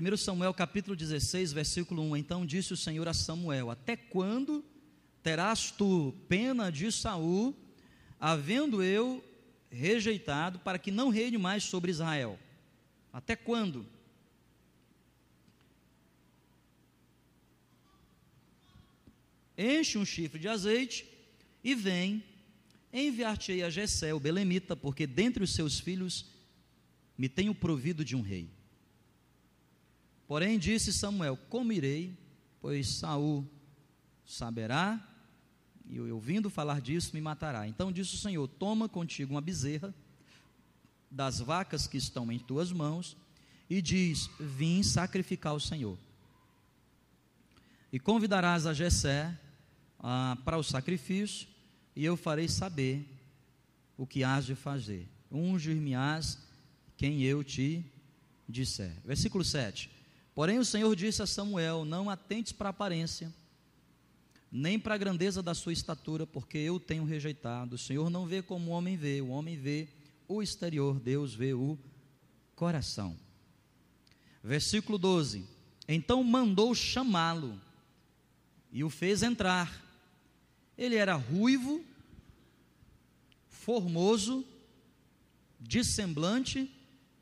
1 Samuel capítulo 16, versículo 1. Então disse o Senhor a Samuel: Até quando terás tu pena de Saul, havendo eu rejeitado, para que não reine mais sobre Israel? Até quando? Enche um chifre de azeite e vem, enviar-te-ei a Jessé, o belemita, porque dentre os seus filhos me tenho provido de um rei. Porém disse Samuel: Como irei, pois Saul saberá, e ouvindo falar disso me matará. Então disse o Senhor: Toma contigo uma bezerra das vacas que estão em tuas mãos, e diz: Vim sacrificar ao Senhor. E convidarás a Jessé ah, para o sacrifício, e eu farei saber o que hás de fazer. Ungir-me-ás quem eu te disser. Versículo 7. Porém o Senhor disse a Samuel: Não atentes para a aparência, nem para a grandeza da sua estatura, porque eu tenho rejeitado. O Senhor não vê como o homem vê, o homem vê o exterior, Deus vê o coração. Versículo 12: Então mandou chamá-lo e o fez entrar. Ele era ruivo, formoso, de semblante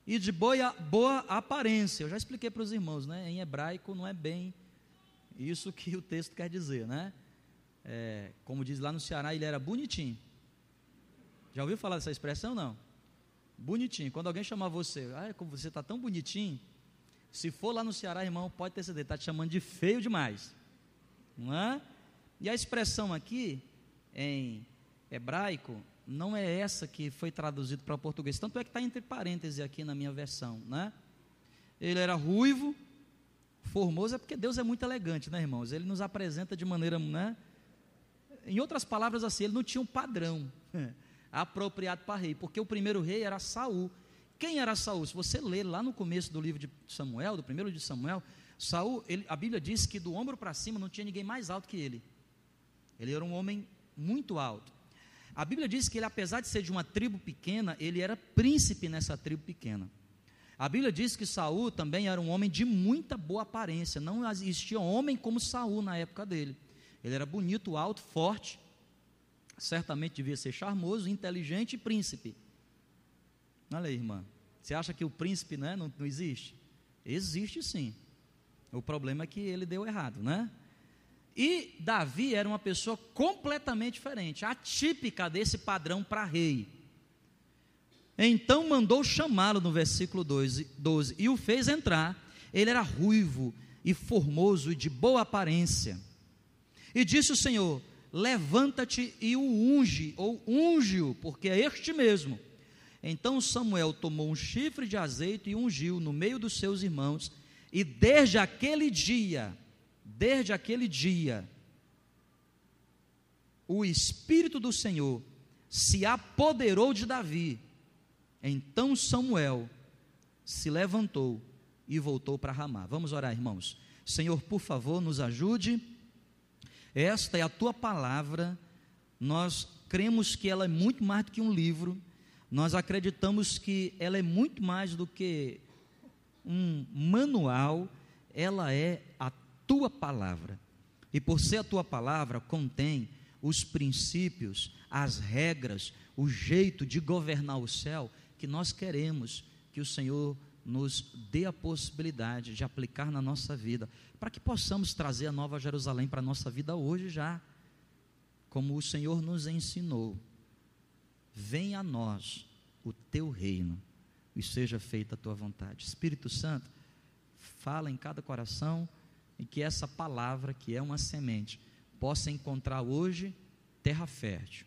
e de boa, boa aparência. Eu já expliquei para os irmãos, né? Em hebraico não é bem isso que o texto quer dizer, né? É, como diz lá no Ceará, ele era bonitinho. Já ouviu falar dessa expressão? Não. Bonitinho. Quando alguém chamar você, ah, como você está tão bonitinho, se for lá no Ceará, irmão, pode ter certeza, está te chamando de feio demais. Não é? E a expressão aqui, em hebraico, não é essa que foi traduzida para o português. Tanto é que está entre parênteses aqui na minha versão, né? Ele era ruivo, formoso, é porque Deus é muito elegante, né, irmãos? Ele nos apresenta de maneira, né? Em outras palavras, assim, ele não tinha um padrão apropriado para rei, porque o primeiro rei era Saul. Quem era Saul? Se você ler lá no começo do livro de Samuel, do primeiro de Samuel, Saul, ele, a Bíblia diz que do ombro para cima não tinha ninguém mais alto que ele. Ele era um homem muito alto. A Bíblia diz que ele, apesar de ser de uma tribo pequena, ele era príncipe nessa tribo pequena. A Bíblia diz que Saul também era um homem de muita boa aparência. Não existia homem como Saul na época dele. Ele era bonito, alto, forte. Certamente devia ser charmoso, inteligente e príncipe. Olha aí, irmã. Você acha que o príncipe né, não, não existe? Existe sim. O problema é que ele deu errado, né? E Davi era uma pessoa completamente diferente, atípica desse padrão para rei. Então mandou chamá-lo no versículo 12, 12 e o fez entrar. Ele era ruivo e formoso e de boa aparência. E disse o Senhor: Levanta-te e o unge, ou unge-o, porque é este mesmo. Então Samuel tomou um chifre de azeite e ungiu no meio dos seus irmãos, e desde aquele dia desde aquele dia, o Espírito do Senhor se apoderou de Davi. Então Samuel se levantou e voltou para Ramá. Vamos orar, irmãos. Senhor, por favor, nos ajude. Esta é a tua palavra. Nós cremos que ela é muito mais do que um livro. Nós acreditamos que ela é muito mais do que um manual. Ela é a tua palavra. E por ser a tua palavra, contém os princípios, as regras, o jeito de governar o céu que nós queremos que o Senhor nos dê a possibilidade de aplicar na nossa vida, para que possamos trazer a Nova Jerusalém para a nossa vida hoje já, como o Senhor nos ensinou. Venha a nós o teu reino e seja feita a tua vontade. Espírito Santo, fala em cada coração e que essa palavra, que é uma semente, possa encontrar hoje terra fértil.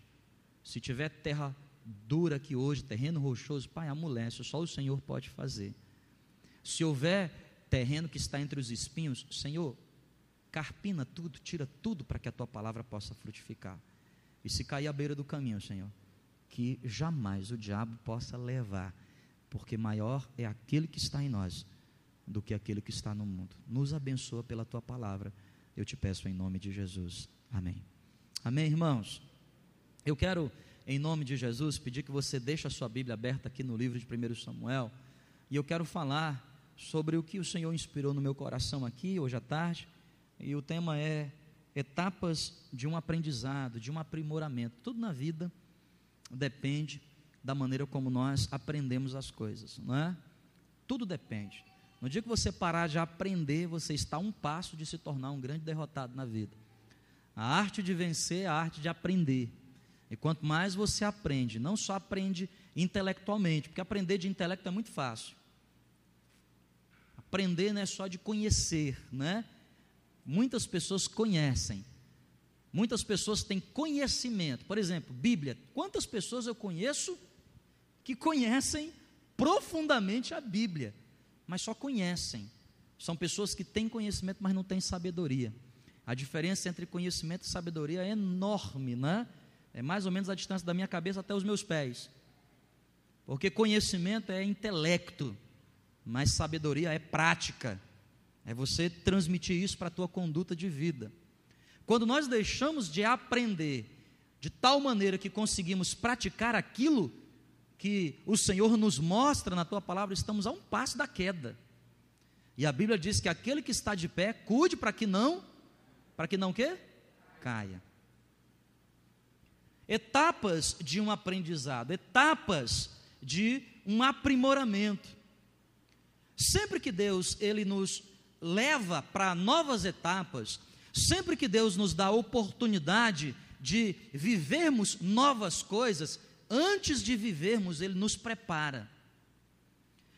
Se tiver terra dura aqui hoje, terreno rochoso, Pai, amolece, só o Senhor pode fazer. Se houver terreno que está entre os espinhos, Senhor, carpina tudo, tira tudo para que a tua palavra possa frutificar. E se cair à beira do caminho, Senhor, que jamais o diabo possa levar, porque maior é aquele que está em nós do que aquele que está no mundo. Nos abençoa pela tua palavra. Eu te peço em nome de Jesus. Amém. Amém, irmãos. Eu quero, em nome de Jesus, pedir que você deixe a sua Bíblia aberta aqui no livro de 1 Samuel. E eu quero falar sobre o que o Senhor inspirou no meu coração aqui hoje à tarde, e o tema é etapas de um aprendizado, de um aprimoramento. Tudo na vida depende da maneira como nós aprendemos as coisas, não é? Tudo depende. No dia que você parar de aprender, você está a um passo de se tornar um grande derrotado na vida. A arte de vencer é a arte de aprender. E quanto mais você aprende, não só aprende intelectualmente, porque aprender de intelecto é muito fácil. Aprender não é só de conhecer, né? Muitas pessoas conhecem. Muitas pessoas têm conhecimento. Por exemplo, Bíblia. Quantas pessoas eu conheço que conhecem profundamente a Bíblia, mas só conhecem? São pessoas que têm conhecimento, mas não têm sabedoria. A diferença entre conhecimento e sabedoria é enorme, né? É mais ou menos a distância da minha cabeça até os meus pés. Porque conhecimento é intelecto, mas sabedoria é prática. É você transmitir isso para a tua conduta de vida. Quando nós deixamos de aprender de tal maneira que conseguimos praticar aquilo que o Senhor nos mostra na tua palavra, estamos a um passo da queda. E a Bíblia diz que aquele que está de pé, cuide para que não, para que não quê? Caia. Etapas de um aprendizado, etapas de um aprimoramento. Sempre que Deus ele nos leva para novas etapas, sempre que Deus nos dá a oportunidade de vivermos novas coisas, antes de vivermos, Ele nos prepara.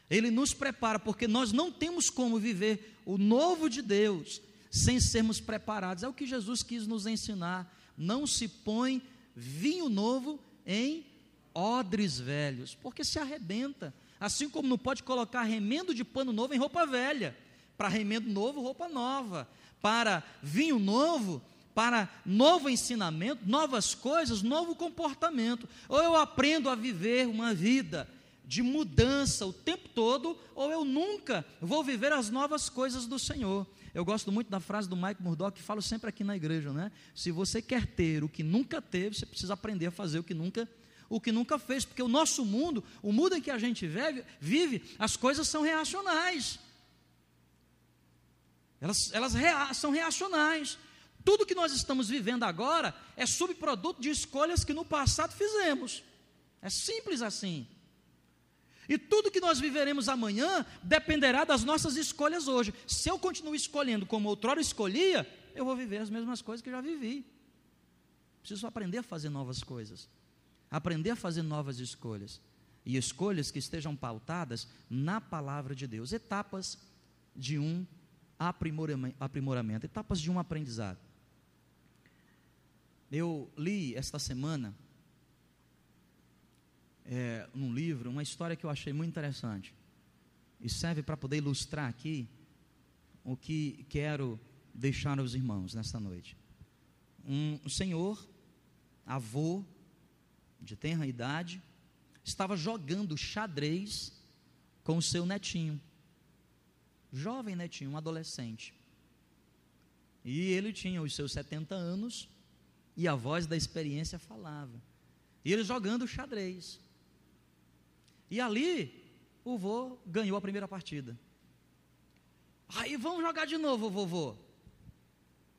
Ele nos prepara, porque nós não temos como viver o novo de Deus sem sermos preparados. É o que Jesus quis nos ensinar. Não se põe vinho novo em odres velhos, porque se arrebenta. Assim como não pode colocar remendo de pano novo em roupa velha. Para remendo novo, roupa nova. Para vinho novo, para novo ensinamento, novas coisas, novo comportamento. Ou eu aprendo a viver uma vida de mudança o tempo todo, ou eu nunca vou viver as novas coisas do Senhor. Eu gosto muito da frase do Mike Murdock, que falo sempre aqui na igreja, né? Se você quer ter o que nunca teve, você precisa aprender a fazer o que nunca o que nunca fez, porque o nosso mundo, o mundo em que a gente vive, vive as coisas são reacionais. Elas, elas rea, são reacionais. Tudo que nós estamos vivendo agora é subproduto de escolhas que no passado fizemos. É simples assim. E tudo que nós viveremos amanhã dependerá das nossas escolhas hoje. Se eu continuo escolhendo como outrora escolhia, eu vou viver as mesmas coisas que já vivi. Preciso aprender a fazer novas coisas, aprender a fazer novas escolhas e escolhas que estejam pautadas na palavra de Deus, etapas de um aprimoramento, etapas de um aprendizado. Eu li esta semana, é, num livro, uma história que eu achei muito interessante. E serve para poder ilustrar aqui o que quero deixar aos irmãos nesta noite. Um, senhor, avô, de tenra idade, estava jogando xadrez com o seu netinho. Jovem netinho, um adolescente. E ele tinha os seus 70 anos e a voz da experiência falava. E ele jogando xadrez. E ali, o vô ganhou a primeira partida. Aí vamos jogar de novo, vovô.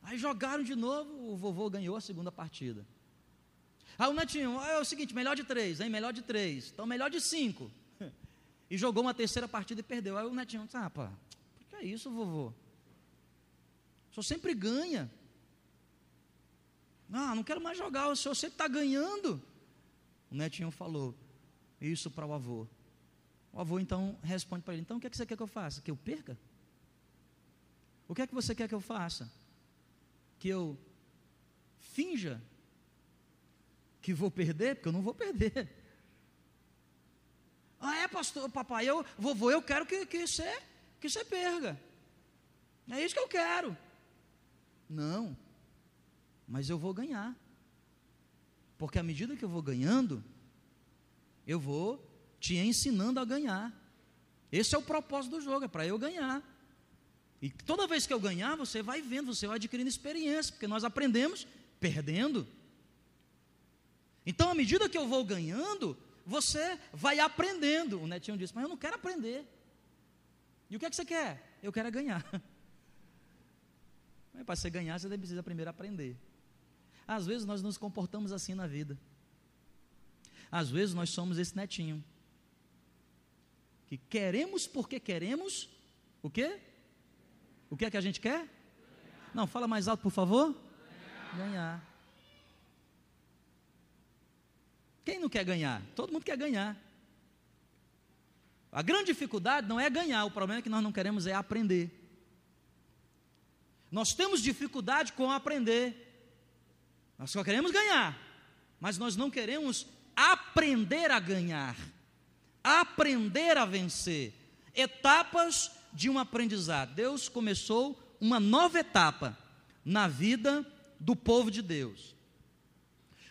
Aí jogaram de novo, o vovô ganhou a segunda partida. Aí o netinho, ah, é o seguinte, melhor de três, hein? Melhor de três. Então melhor de cinco. E jogou uma terceira partida e perdeu. Aí o netinho, ah, pá, por que é isso, vovô? O senhor sempre ganha. Ah, não quero mais jogar, o senhor sempre está ganhando. O netinho falou isso para o avô. O avô então responde para ele: Então o que, é que você quer que eu faça? Que eu perca? O que é que você quer que eu faça? Que eu finja que vou perder? Porque eu não vou perder. Ah, é, pastor, papai, eu, vovô, eu quero que, que, você, que você perca. É isso que eu quero. Não, mas eu vou ganhar. Porque à medida que eu vou ganhando, eu vou te ensinando a ganhar. Esse é o propósito do jogo, é para eu ganhar. E toda vez que eu ganhar, você vai vendo, você vai adquirindo experiência, porque nós aprendemos perdendo. Então, à medida que eu vou ganhando, você vai aprendendo. O netinho disse: Mas eu não quero aprender. E o que é que você quer? Eu quero é ganhar. Mas para você ganhar, você precisa primeiro aprender. Às vezes nós nos comportamos assim na vida. Às vezes nós somos esse netinho. Que queremos porque queremos o quê? O que é que a gente quer? Não, fala mais alto, por favor. Ganhar. ganhar. Quem não quer ganhar? Todo mundo quer ganhar. A grande dificuldade não é ganhar, o problema é que nós não queremos é aprender. Nós temos dificuldade com aprender. Nós só queremos ganhar, mas nós não queremos aprender a ganhar, aprender a vencer. Etapas de um aprendizado. Deus começou uma nova etapa na vida do povo de Deus.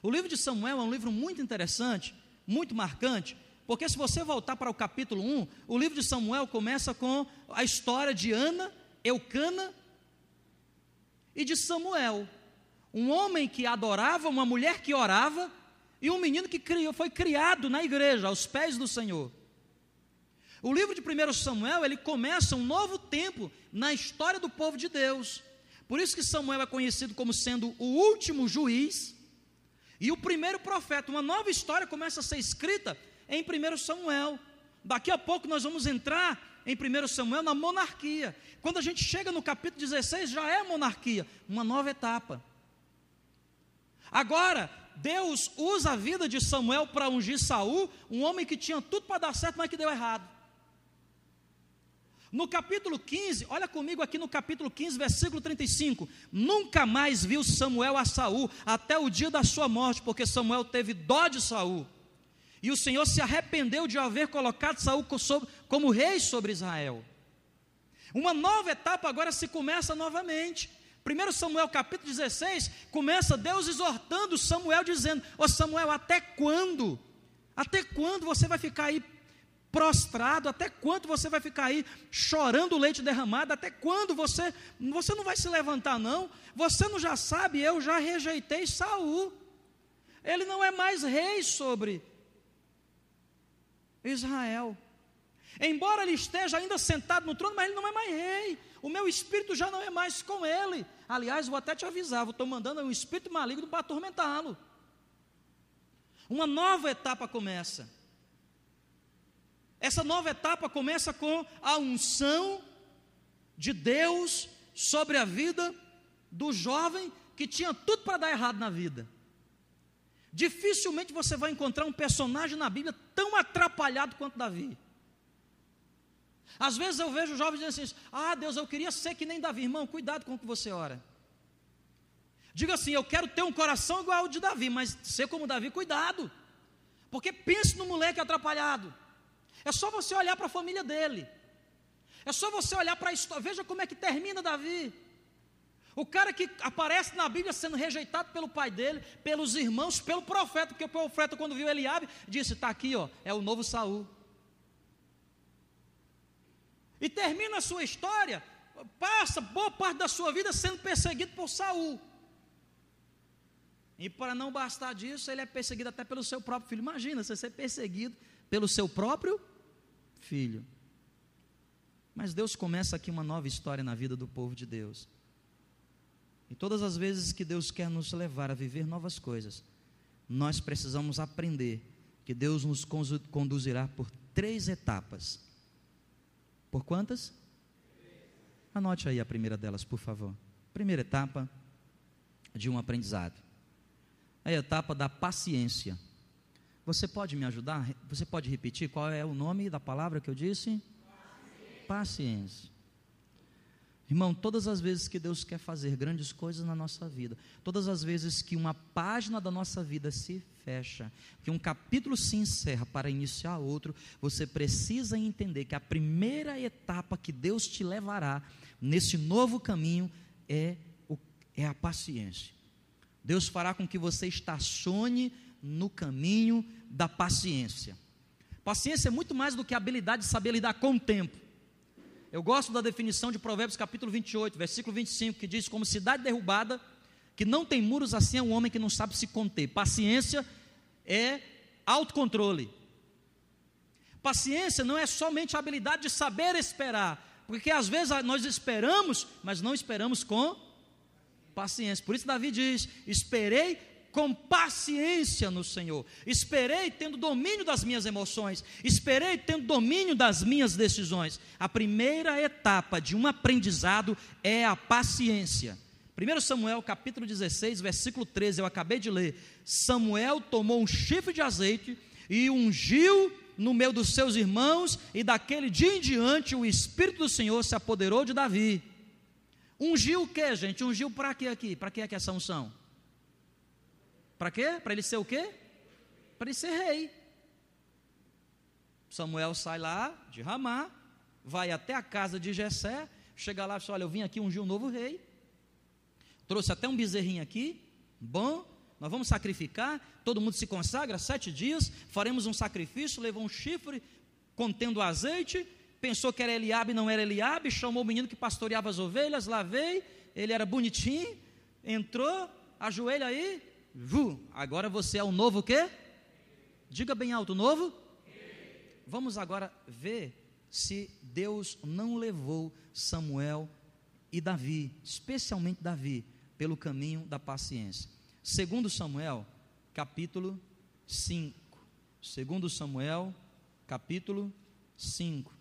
O livro de Samuel é um livro muito interessante, muito marcante, porque se você voltar para o capítulo 1, o livro de Samuel começa com a história de Ana, Eucana e de Samuel. Um homem que adorava, uma mulher que orava e um menino que criou, foi criado na igreja, aos pés do Senhor. O livro de 1 Samuel, ele começa um novo tempo na história do povo de Deus. Por isso que Samuel é conhecido como sendo o último juiz e o primeiro profeta. Uma nova história começa a ser escrita em 1 Samuel. Daqui a pouco nós vamos entrar em 1 Samuel na monarquia. Quando a gente chega no capítulo 16, já é monarquia, uma nova etapa. Agora, Deus usa a vida de Samuel para ungir Saul, um homem que tinha tudo para dar certo, mas que deu errado. No capítulo 15, olha comigo aqui no capítulo 15, versículo 35. Nunca mais viu Samuel a Saul até o dia da sua morte, porque Samuel teve dó de Saul. E o Senhor se arrependeu de haver colocado Saul como rei sobre Israel. Uma nova etapa agora se começa novamente. 1 Samuel capítulo 16 começa Deus exortando Samuel, dizendo: Ô Samuel, até quando? Até quando você vai ficar aí prostrado? Até quando você vai ficar aí chorando leite derramado? Até quando você você não vai se levantar não? Você não já sabe, eu já rejeitei Saul. Ele não é mais rei sobre Israel. Embora ele esteja ainda sentado no trono, mas ele não é mais rei. O meu espírito já não é mais com ele. Aliás, vou até te avisar, estou mandando um espírito maligno para atormentá-lo. Uma nova etapa começa. Essa nova etapa começa com a unção de Deus sobre a vida do jovem que tinha tudo para dar errado na vida. Dificilmente você vai encontrar um personagem na Bíblia tão atrapalhado quanto Davi. Às vezes eu vejo jovens dizendo assim: Ah, Deus, eu queria ser que nem Davi. Irmão, cuidado com o que você ora. Diga assim: Eu quero ter um coração igual ao de Davi, mas ser como Davi, cuidado. Porque pense no moleque atrapalhado. É só você olhar para a família dele. É só você olhar para a história. Veja como é que termina Davi. O cara que aparece na Bíblia sendo rejeitado pelo pai dele, pelos irmãos, pelo profeta, porque o profeta, quando viu Eliabe, disse: Está aqui, ó, é o novo Saul. E termina a sua história, passa boa parte da sua vida sendo perseguido por Saul. E para não bastar disso, ele é perseguido até pelo seu próprio filho. Imagina você ser perseguido pelo seu próprio filho. Mas Deus começa aqui uma nova história na vida do povo de Deus. E todas as vezes que Deus quer nos levar a viver novas coisas, nós precisamos aprender que Deus nos conduzirá por três etapas. Por quantas? Anote aí a primeira delas, por favor. Primeira etapa de um aprendizado. É a etapa da paciência. Você pode me ajudar? Você pode repetir qual é o nome da palavra que eu disse? Paciência. paciência. Irmão, todas as vezes que Deus quer fazer grandes coisas na nossa vida, todas as vezes que uma página da nossa vida se fecha, que um capítulo se encerra para iniciar outro, você precisa entender que a primeira etapa que Deus te levará nesse novo caminho é, o, é a paciência. Deus fará com que você estacione no caminho da paciência. Paciência é muito mais do que a habilidade de saber lidar com o tempo. Eu gosto da definição de Provérbios capítulo 28, versículo 25, que diz: Como cidade derrubada, que não tem muros, assim é um homem que não sabe se conter. Paciência é autocontrole. Paciência não é somente a habilidade de saber esperar, Porque às vezes nós esperamos, mas não esperamos com paciência. Por isso Davi diz: Esperei com paciência no Senhor. Esperei tendo domínio das minhas emoções, esperei tendo domínio das minhas decisões. A primeira etapa de um aprendizado é a paciência. 1 Samuel capítulo 16, versículo 13, eu acabei de ler. Samuel tomou um chifre de azeite e ungiu no meio dos seus irmãos, e daquele dia em diante o Espírito do Senhor se apoderou de Davi. Ungiu o que, gente? Ungiu para quê aqui? Para que é que essa unção? Para quê? Para ele ser o quê? Para ele ser rei. Samuel sai lá de Ramá, vai até a casa de Jessé, chega lá e fala: Olha, eu vim aqui ungir um novo rei. Trouxe até um bezerrinho aqui, bom, nós vamos sacrificar, todo mundo se consagra, sete dias, faremos um sacrifício, levou um chifre contendo azeite, pensou que era Eliabe, não era Eliabe, chamou o menino que pastoreava as ovelhas, lá veio, ele era bonitinho, entrou, ajoelha aí, Vu, agora você é o novo quê? Diga bem alto, novo? Vamos agora ver se Deus não levou Samuel e Davi, especialmente Davi, pelo caminho da paciência. Segundo Samuel, capítulo 5. Segundo Samuel, capítulo 5.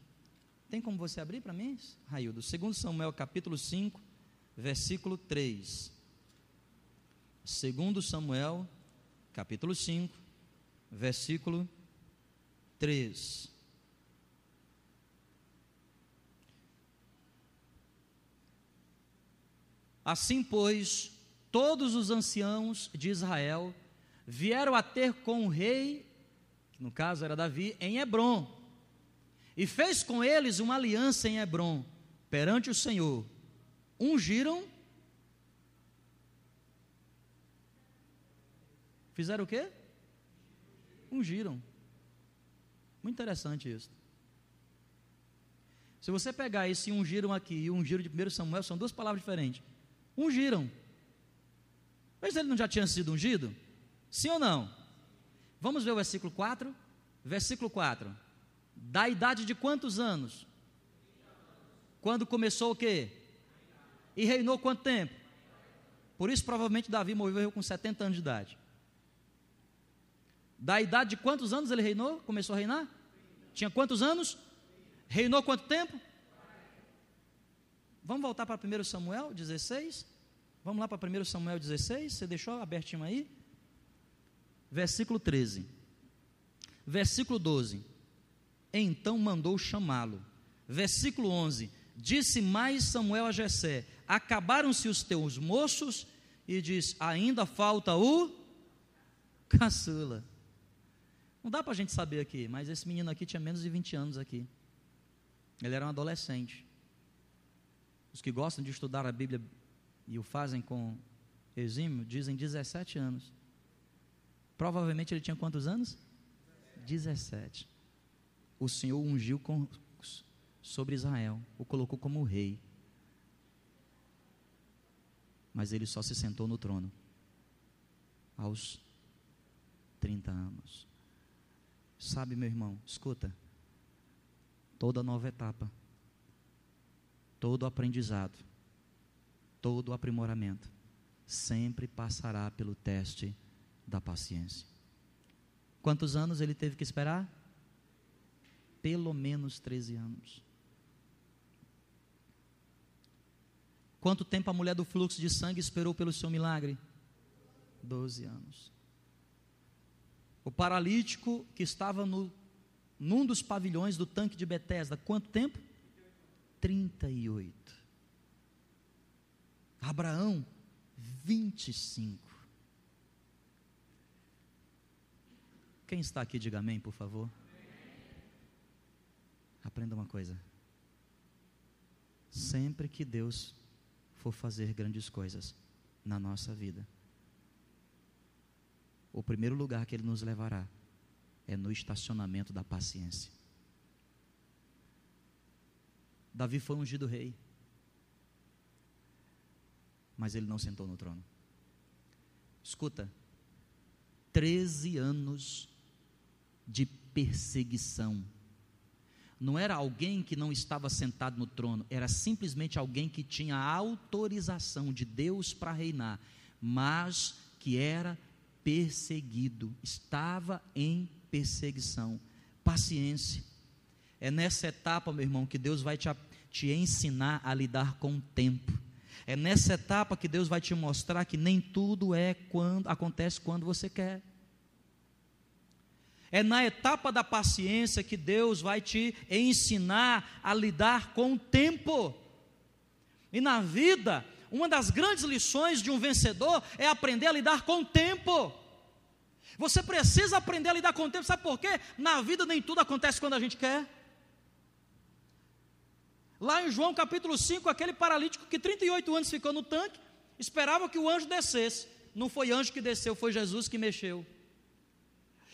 Tem como você abrir para mim, Raildo? Segundo Samuel, capítulo 5, versículo 3. Segundo Samuel, capítulo 5, versículo 3. Assim, pois, todos os anciãos de Israel vieram a ter com o rei, que no caso era Davi, em Hebron, e fez com eles uma aliança em Hebron, perante o Senhor. Ungiram Fizeram o quê? Ungiram. Muito interessante isso. Se você pegar esse ungiram aqui e ungiram de 1 Samuel, são duas palavras diferentes. Ungiram. Mas ele não já tinha sido ungido? Sim ou não? Vamos ver o versículo 4. Versículo 4. Da idade de quantos anos? Quando começou o quê? E reinou quanto tempo? Por isso, provavelmente, Davi morreu com 70 anos de idade. Da idade de quantos anos ele reinou? Começou a reinar? Tinha quantos anos? Reinou quanto tempo? Vamos voltar para 1 Samuel 16? Vamos lá para 1 Samuel 16? Você deixou abertinho aí? Versículo 13. Versículo 12. Então mandou chamá-lo. Versículo 11. Disse mais Samuel a Jessé: Acabaram-se os teus moços? E diz: Ainda falta o caçula. Não dá para a gente saber aqui, mas esse menino aqui tinha menos de 20 anos aqui. Ele era um adolescente. Os que gostam de estudar a Bíblia e o fazem com exímio, dizem 17 anos. Provavelmente ele tinha quantos anos? 17. O Senhor ungiu com, sobre Israel, o colocou como rei. Mas ele só se sentou no trono aos 30 anos. Sabe, meu irmão, escuta. Toda nova etapa, todo aprendizado, todo aprimoramento, sempre passará pelo teste da paciência. Quantos anos ele teve que esperar? Pelo menos 13 anos. Quanto tempo a mulher do fluxo de sangue esperou pelo seu milagre? Doze anos. O paralítico que estava no, num dos pavilhões do tanque de Betesda, quanto tempo? 38. Abraão, 25. Quem está aqui, diga amém, por favor. Aprenda uma coisa. Sempre que Deus for fazer grandes coisas na nossa vida, o primeiro lugar que Ele nos levará é no estacionamento da paciência. Davi foi ungido rei, mas ele não sentou no trono. Escuta, 13 anos de perseguição, não era alguém que não estava sentado no trono, era simplesmente alguém que tinha autorização de Deus para reinar, mas que era perseguido, estava em perseguição. Paciência. É nessa etapa, meu irmão, que Deus vai te, te ensinar a lidar com o tempo. É nessa etapa que Deus vai te mostrar que nem tudo é quando acontece quando você quer. É na etapa da paciência que Deus vai te ensinar a lidar com o tempo. E na vida, uma das grandes lições de um vencedor é aprender a lidar com o tempo. Você precisa aprender a lidar com o tempo, sabe por quê? Na vida nem tudo acontece quando a gente quer. Lá em João capítulo 5, aquele paralítico que 38 anos ficou no tanque, esperava que o anjo descesse. Não foi anjo que desceu, foi Jesus que mexeu.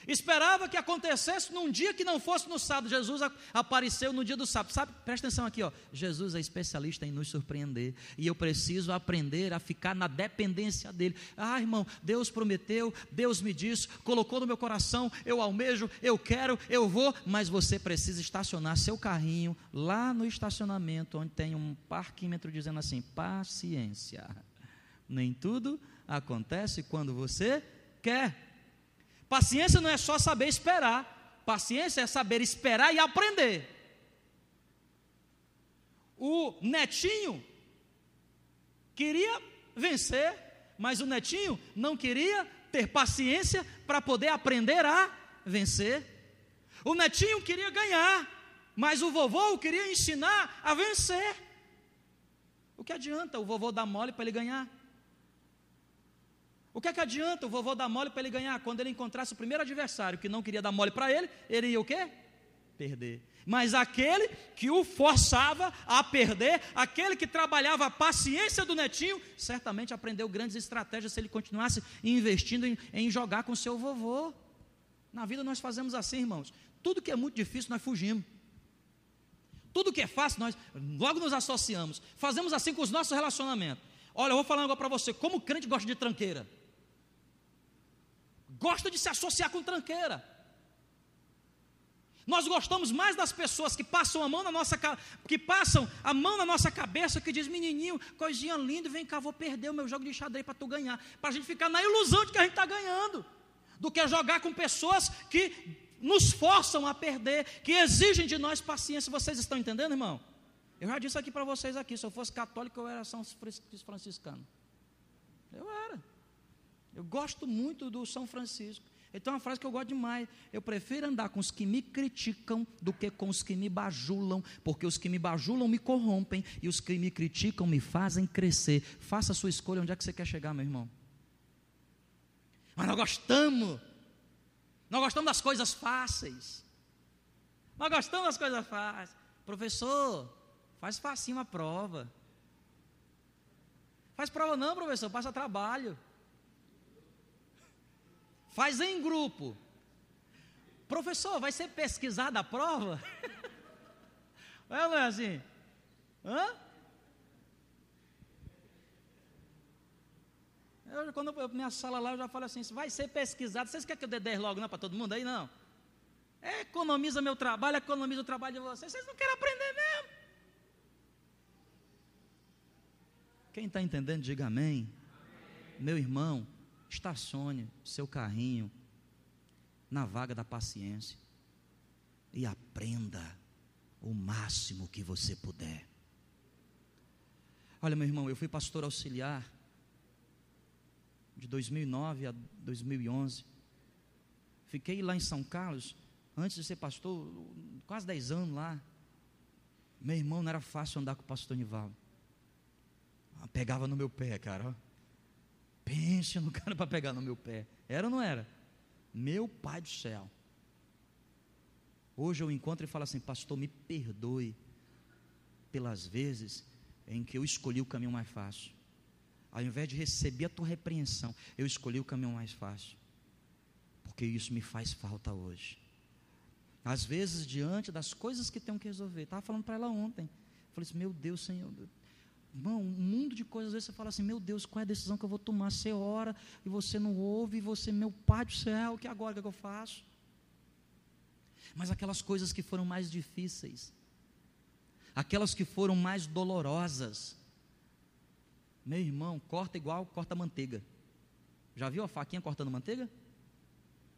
Esperava que acontecesse num dia que não fosse no sábado. Jesus apareceu no dia do sábado. Sabe? Presta atenção aqui, ó. Jesus é especialista em nos surpreender. E eu preciso aprender a ficar na dependência dele. Ah, irmão, Deus prometeu, Deus me disse, colocou no meu coração, eu almejo, eu quero, eu vou, mas você precisa estacionar seu carrinho lá no estacionamento, onde tem um parquímetro dizendo assim: paciência. Nem tudo acontece quando você quer. Paciência não é só saber esperar, paciência é saber esperar e aprender. O netinho queria vencer, mas o netinho não queria ter paciência para poder aprender a vencer. O netinho queria ganhar, mas o vovô queria ensinar a vencer. O que adianta o vovô dar mole para ele ganhar? O que é que adianta o vovô dar mole para ele ganhar? Quando ele encontrasse o primeiro adversário que não queria dar mole para ele, ele ia o quê? Perder. Mas aquele que o forçava a perder, aquele que trabalhava a paciência do netinho, certamente aprendeu grandes estratégias se ele continuasse investindo em, em jogar com seu vovô. Na vida nós fazemos assim, irmãos. Tudo que é muito difícil nós fugimos. Tudo que é fácil nós logo nos associamos. Fazemos assim com os nossos relacionamentos. Olha, eu vou falar agora para você, como crente gosta de tranqueira gosta de se associar com tranqueira. Nós gostamos mais das pessoas que passam a mão na nossa que passam a mão na nossa cabeça, que diz, menininho, coisinha linda, vem cá, vou perder o meu jogo de xadrez para tu ganhar, para a gente ficar na ilusão de que a gente está ganhando, do que jogar com pessoas que nos forçam a perder, que exigem de nós paciência. Vocês estão entendendo, irmão? Eu já disse aqui para vocês aqui, se eu fosse católico, eu era São Franciscano. Eu era. Eu gosto muito do São Francisco. Então, é uma frase que eu gosto demais. Eu prefiro andar com os que me criticam do que com os que me bajulam, porque os que me bajulam me corrompem e os que me criticam me fazem crescer. Faça a sua escolha onde é que você quer chegar, meu irmão. Mas nós gostamos. Nós gostamos das coisas fáceis. Nós gostamos das coisas fáceis. Professor, faz facinho a prova. Faz prova não, professor, passa trabalho. Faz em grupo. Professor, vai ser pesquisada a prova? É não é assim? Hã? Eu, quando eu, minha sala lá, eu já falo assim: vai ser pesquisado. Vocês querem que eu dê 10 logo não para todo mundo aí? Não. É, economiza meu trabalho, economiza o trabalho de vocês. Vocês não querem aprender mesmo. Quem está entendendo, diga amém. amém. Meu irmão, Estacione seu carrinho na vaga da paciência e aprenda o máximo que você puder. Olha, meu irmão, eu fui pastor auxiliar de 2009 a 2011. Fiquei lá em São Carlos, antes de ser pastor, quase 10 anos lá. Meu irmão, não era fácil andar com o pastor Nivaldo. Pegava no meu pé, cara. Pense no cara para pegar no meu pé. Era ou não era? Meu pai do céu. Hoje eu encontro e falo assim, pastor, me perdoe pelas vezes em que eu escolhi o caminho mais fácil. Ao invés de receber a tua repreensão, eu escolhi o caminho mais fácil. Porque isso me faz falta hoje. Às vezes, diante das coisas que tenho que resolver, estava falando para ela ontem. Falei assim, meu Deus, Senhor, Irmão, um mundo de coisas, às vezes você fala assim, meu Deus, qual é a decisão que eu vou tomar? Você ora e você não ouve, e você, meu Pai do céu, que agora que, é que eu faço? Mas aquelas coisas que foram mais difíceis, aquelas que foram mais dolorosas, meu irmão, corta igual corta manteiga. Já viu a faquinha cortando manteiga?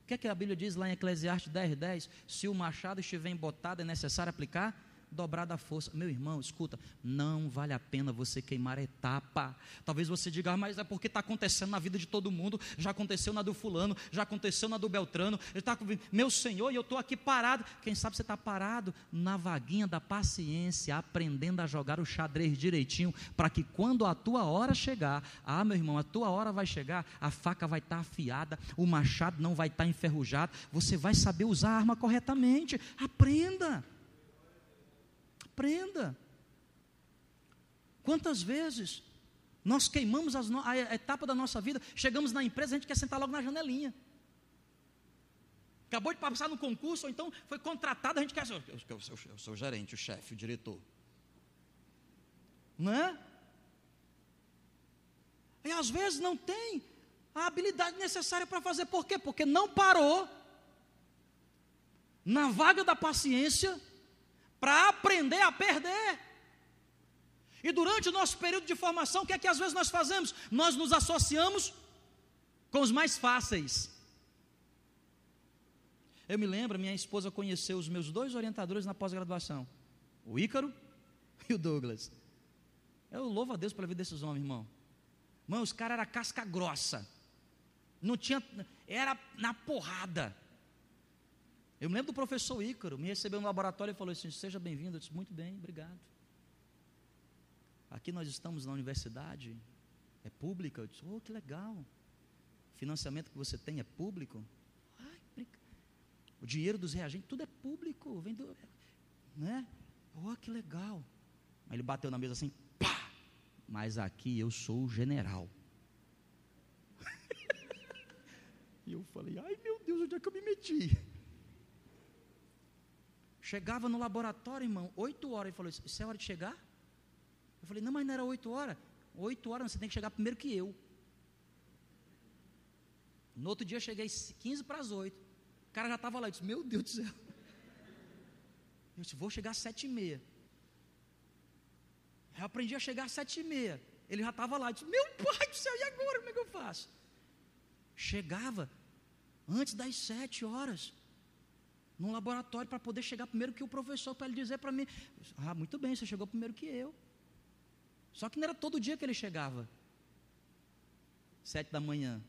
O que é que a Bíblia diz lá em Eclesiastes 10, 10? Se o machado estiver embotado, é necessário aplicar dobrada a força. Meu irmão, escuta, não vale a pena você queimar a etapa. Talvez você diga, ah, mas é porque está acontecendo na vida de todo mundo, já aconteceu na do fulano, já aconteceu na do Beltrano, tá, meu Senhor, e eu estou aqui parado. Quem sabe você está parado na vaguinha da paciência, aprendendo a jogar o xadrez direitinho, para que quando a tua hora chegar, ah, meu irmão, a tua hora vai chegar, a faca vai estar tá afiada, o machado não vai estar tá enferrujado, você vai saber usar a arma corretamente. Aprenda. Aprenda. Quantas vezes nós queimamos no a etapa da nossa vida, chegamos na empresa, a gente quer sentar logo na janelinha. Acabou de passar no concurso, ou então foi contratado, a gente quer eu, eu sou o gerente, o chefe, o diretor. Não é? E às vezes não tem a habilidade necessária para fazer. Por quê? Porque não parou na vaga da paciência para aprender a perder. E durante o nosso período de formação, o que é que às vezes nós fazemos? Nós nos associamos com os mais fáceis. Eu me lembro, minha esposa conheceu os meus dois orientadores na pós-graduação, o Ícaro e o Douglas. Eu louvo a Deus pela vida desses homens, irmão. Irmão, os caras eram casca grossa. Não tinha, era na porrada. Eu me lembro do professor Ícaro, me recebeu no laboratório e falou assim: Seja bem-vindo. Eu disse: Muito bem, obrigado. Aqui nós estamos na universidade, é pública. Eu disse: Oh, que legal. O financiamento que você tem é público. Ai, o dinheiro dos reagentes, tudo é público. Vem do, né? Oh, que legal. Aí ele bateu na mesa assim: pá! Mas aqui eu sou o general. e eu falei: Ai, meu Deus, onde é que eu me meti? Chegava no laboratório, irmão, oito horas. Ele falou: Isso é hora de chegar? Eu falei: Não, mas não era oito horas. Oito horas, você tem que chegar primeiro que eu. No outro dia eu cheguei 15 para as oito. O cara já estava lá. Eu disse: Meu Deus do céu. Eu disse: Vou chegar às sete e meia. Eu aprendi a chegar às sete e meia. Ele já estava lá. Eu disse: Meu pai do céu, e agora? Como é que eu faço? Chegava antes das sete horas num laboratório para poder chegar primeiro que o professor, para ele dizer para mim: Ah, muito bem, você chegou primeiro que eu. Só que não era todo dia que ele chegava. Sete da manhã.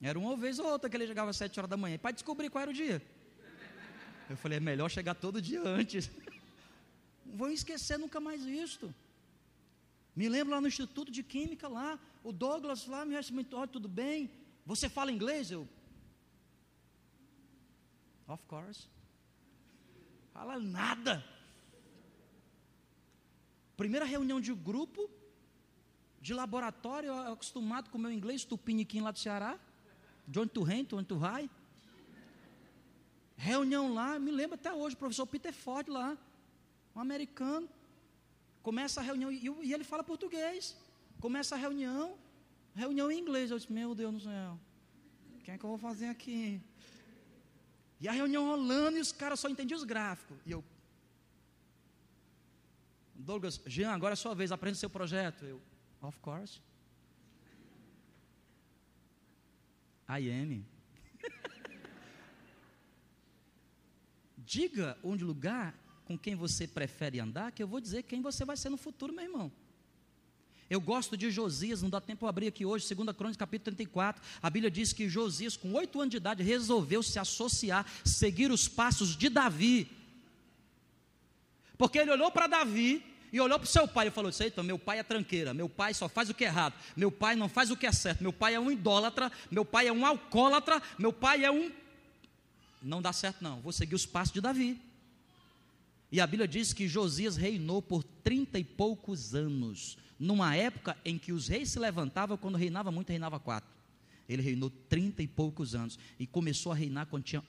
Era uma vez ou outra que ele chegava às sete horas da manhã. Para descobrir qual era o dia. Eu falei, é melhor chegar todo dia antes. Vou esquecer nunca mais isto. Me lembro lá no Instituto de Química, lá, o Douglas lá me recebeu, oh, tudo bem? Você fala inglês? Eu, Of course. Fala nada. Primeira reunião de grupo, de laboratório, acostumado com o meu inglês, tupiniquim lá do Ceará. De onde tu de onde tu vai. Reunião lá, me lembro até hoje, o professor Peter Ford lá, um americano. Começa a reunião, e, e ele fala português. Começa a reunião, reunião em inglês. Eu disse, meu Deus do céu, o que é que eu vou fazer aqui? E a reunião rolando e os caras só entendiam os gráficos. E eu. Douglas, Jean, agora é sua vez, o seu projeto. Eu, of course. I am. Diga onde lugar com quem você prefere andar, que eu vou dizer quem você vai ser no futuro, meu irmão. Eu gosto de Josias, não dá tempo para abrir aqui hoje, 2 Crônicas capítulo 34. A Bíblia diz que Josias, com oito anos de idade, resolveu se associar, seguir os passos de Davi. Porque ele olhou para Davi e olhou para o seu pai e falou: Eita, meu pai é tranqueira, meu pai só faz o que é errado, meu pai não faz o que é certo, meu pai é um idólatra, meu pai é um alcoólatra, meu pai é um. Não dá certo, não, vou seguir os passos de Davi. E a Bíblia diz que Josias reinou por trinta e poucos anos numa época em que os reis se levantavam, quando reinava muito, reinava quatro. Ele reinou trinta e poucos anos e começou a reinar quando tinha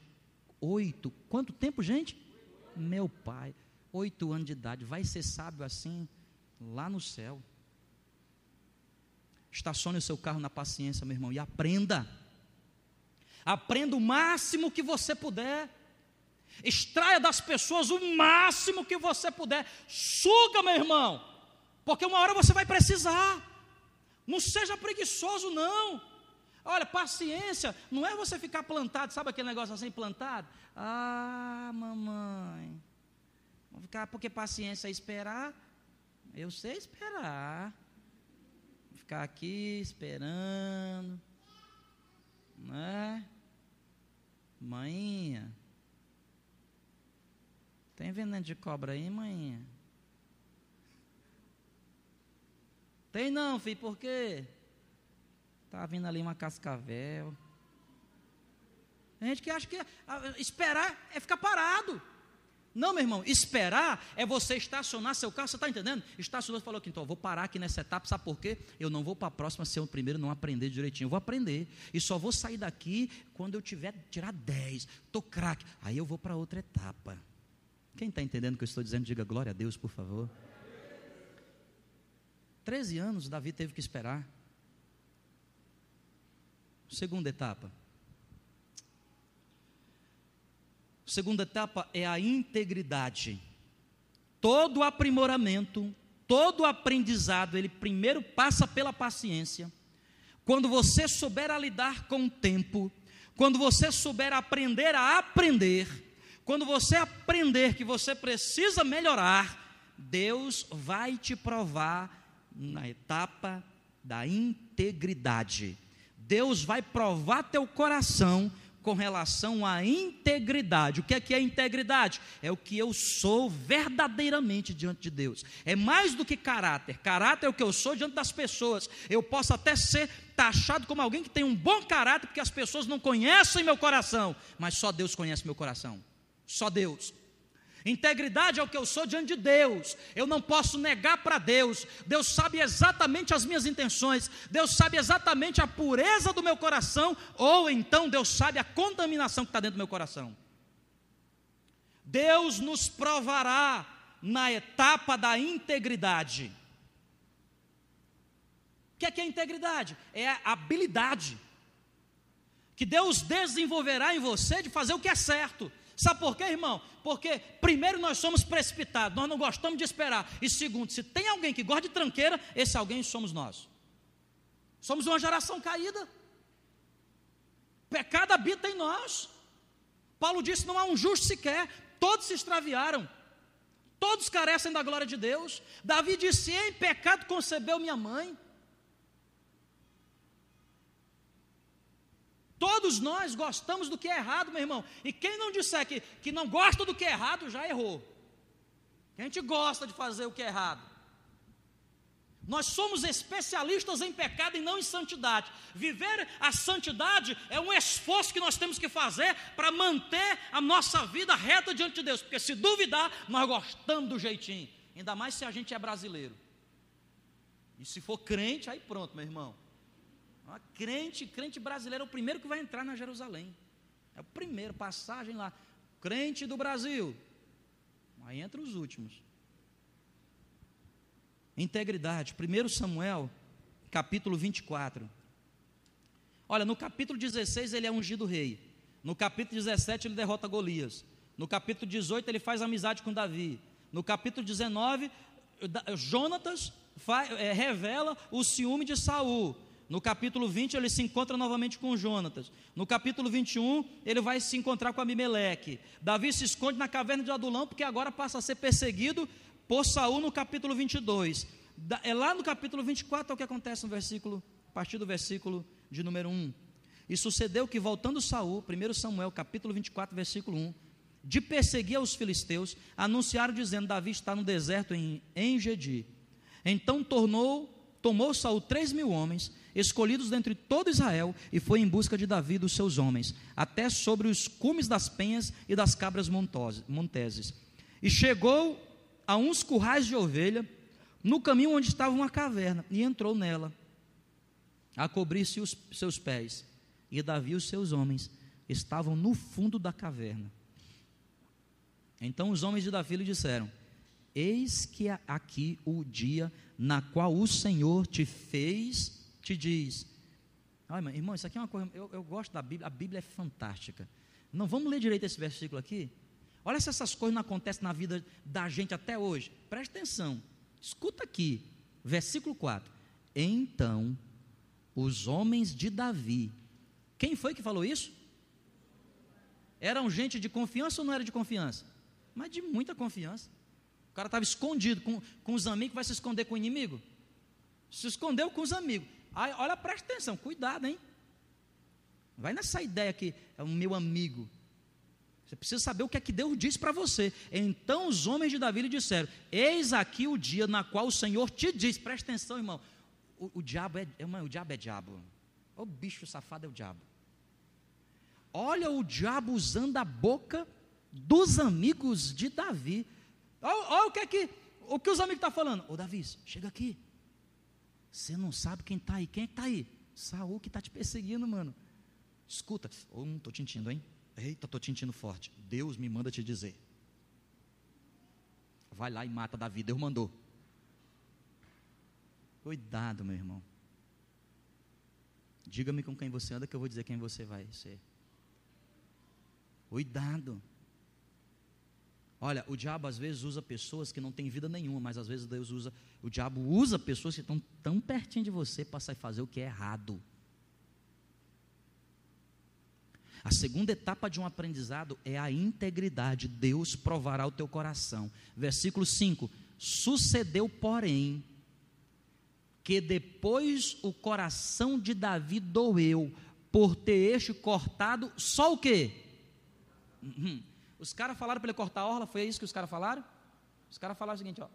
oito. Quanto tempo, gente? Meu pai, oito anos de idade. Vai ser sábio assim lá no céu. Estacione o seu carro na paciência, meu irmão, e aprenda. Aprenda o máximo que você puder. Extraia das pessoas o máximo que você puder. Suga, meu irmão, porque uma hora você vai precisar. Não seja preguiçoso, não. Olha, paciência não é você ficar plantado, sabe aquele negócio assim, plantado? Ah, mamãe, vou ficar, porque paciência é esperar. Eu sei esperar. Vou ficar aqui esperando, né? Mãinha, tem veneno de cobra aí, mãinha? Tem não, filho, por quê? Tá vindo ali uma cascavel. Tem gente que acha que esperar é ficar parado. Não, meu irmão, esperar é você estacionar seu carro, você está entendendo? Estacionou, falou que então, eu vou parar aqui nessa etapa, sabe por quê? Eu não vou para a próxima ser o primeiro não aprender direitinho, eu vou aprender, e só vou sair daqui quando eu tiver, tirar 10, estou craque, aí eu vou para outra etapa. Quem está entendendo o que eu estou dizendo, diga glória a Deus, por favor. 13 anos Davi teve que esperar. Segunda etapa. Segunda etapa é a integridade. Todo aprimoramento, todo aprendizado, ele primeiro passa pela paciência. Quando você souber a lidar com o tempo, quando você souber aprender a aprender, quando você aprender que você precisa melhorar, Deus vai te provar na etapa da integridade. Deus vai provar teu coração com relação à integridade. O que é que é integridade? É o que eu sou verdadeiramente diante de Deus. É mais do que caráter. Caráter é o que eu sou diante das pessoas. Eu posso até ser taxado como alguém que tem um bom caráter, porque as pessoas não conhecem meu coração, mas só Deus conhece meu coração. Só Deus. Integridade é o que eu sou diante de Deus. Eu não posso negar para Deus. Deus sabe exatamente as minhas intenções. Deus sabe exatamente a pureza do meu coração. Ou então Deus sabe a contaminação que está dentro do meu coração. Deus nos provará na etapa da integridade. O que é, que é integridade? É a habilidade que Deus desenvolverá em você de fazer o que é certo. Sabe por quê, irmão? Porque, primeiro, nós somos precipitados, nós não gostamos de esperar. E, segundo, se tem alguém que gosta de tranqueira, esse alguém somos nós. Somos uma geração caída. Pecado habita em nós. Paulo disse: não há um justo sequer, todos se extraviaram. Todos carecem da glória de Deus. Davi disse: em pecado concebeu minha mãe. Todos nós gostamos do que é errado, meu irmão. E quem não disser que, que não gosta do que é errado, já errou. A gente gosta de fazer o que é errado. Nós somos especialistas em pecado e não em santidade. Viver a santidade é um esforço que nós temos que fazer para manter a nossa vida reta diante de Deus. Porque se duvidar, nós gostamos do jeitinho. Ainda mais se a gente é brasileiro. E se for crente, aí pronto, meu irmão. Uma crente, crente brasileiro é o primeiro que vai entrar na Jerusalém. É o primeiro, passagem lá. Crente do Brasil. Aí entra os últimos. Integridade. 1 Samuel, capítulo 24. Olha, no capítulo 16 ele é ungido rei. No capítulo 17 ele derrota Golias. No capítulo 18 ele faz amizade com Davi. No capítulo 19, Jonatas é, revela o ciúme de Saul. No capítulo 20, ele se encontra novamente com Jonatas. No capítulo 21, ele vai se encontrar com Abimeleque. Davi se esconde na caverna de Adulão, porque agora passa a ser perseguido por Saul no capítulo 22. É lá no capítulo 24 é o que acontece no versículo, a partir do versículo de número 1. E sucedeu que, voltando Saul, 1 Samuel, capítulo 24, versículo 1, de perseguir aos filisteus, anunciaram dizendo: Davi está no deserto em Engedi. Então tornou, tomou Saul três mil homens escolhidos dentre todo Israel, e foi em busca de Davi e dos seus homens, até sobre os cumes das penhas e das cabras monteses. E chegou a uns currais de ovelha, no caminho onde estava uma caverna, e entrou nela, a cobrir-se os seus pés. E Davi e os seus homens estavam no fundo da caverna. Então os homens de Davi lhe disseram: Eis que aqui o dia na qual o Senhor te fez te diz. Olha, irmão, isso aqui é uma coisa. Eu, eu gosto da Bíblia, a Bíblia é fantástica. Não vamos ler direito esse versículo aqui? Olha se essas coisas não acontecem na vida da gente até hoje. Preste atenção. Escuta aqui, versículo 4. Então, os homens de Davi. Quem foi que falou isso? Eram gente de confiança ou não era de confiança? Mas de muita confiança. O cara estava escondido com, com os amigos, vai se esconder com o inimigo? Se escondeu com os amigos. Aí, olha, presta atenção, cuidado, hein? Vai nessa ideia que é o meu amigo. Você precisa saber o que é que Deus disse para você. Então os homens de Davi lhe disseram: Eis aqui o dia na qual o Senhor te diz. Presta atenção, irmão. O, o diabo é, é o diabo é diabo. O bicho safado é o diabo. Olha o diabo usando a boca dos amigos de Davi. Olha, olha o que é que o que os amigos estão tá falando. Ô Davi, chega aqui. Você não sabe quem está aí. Quem é está aí? Saul que está te perseguindo, mano. Escuta. Oh, não estou te sentindo, hein? Eita, estou te sentindo forte. Deus me manda te dizer. Vai lá e mata Davi. Deus mandou. Cuidado, meu irmão. Diga-me com quem você anda que eu vou dizer quem você vai ser. Cuidado. Olha, o diabo às vezes usa pessoas que não têm vida nenhuma, mas às vezes Deus usa, o diabo usa pessoas que estão tão pertinho de você para sair fazer o que é errado. A segunda etapa de um aprendizado é a integridade. Deus provará o teu coração. Versículo 5: Sucedeu, porém, que depois o coração de Davi doeu por ter este cortado só o quê? Uhum. Os caras falaram para ele cortar a orla, foi isso que os caras falaram? Os caras falaram o seguinte, ó.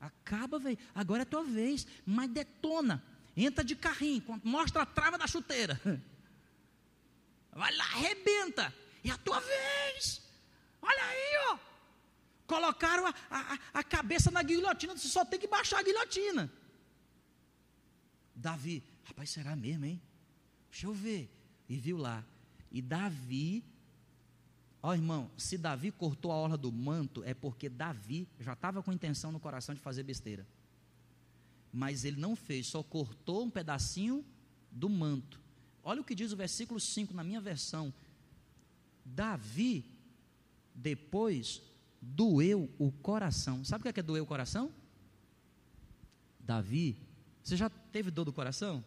Acaba, velho. Agora é tua vez. Mas detona. Entra de carrinho. Mostra a trava da chuteira. Vai lá, arrebenta. É a tua vez. Olha aí, ó. Colocaram a, a, a cabeça na guilhotina. Você só tem que baixar a guilhotina. Davi, rapaz, será mesmo, hein? Deixa eu ver. E viu lá. E Davi Ó oh, irmão, se Davi cortou a orla do manto, é porque Davi já estava com intenção no coração de fazer besteira. Mas ele não fez, só cortou um pedacinho do manto. Olha o que diz o versículo 5 na minha versão. Davi, depois, doeu o coração. Sabe o que é, que é doer o coração? Davi, você já teve dor do coração?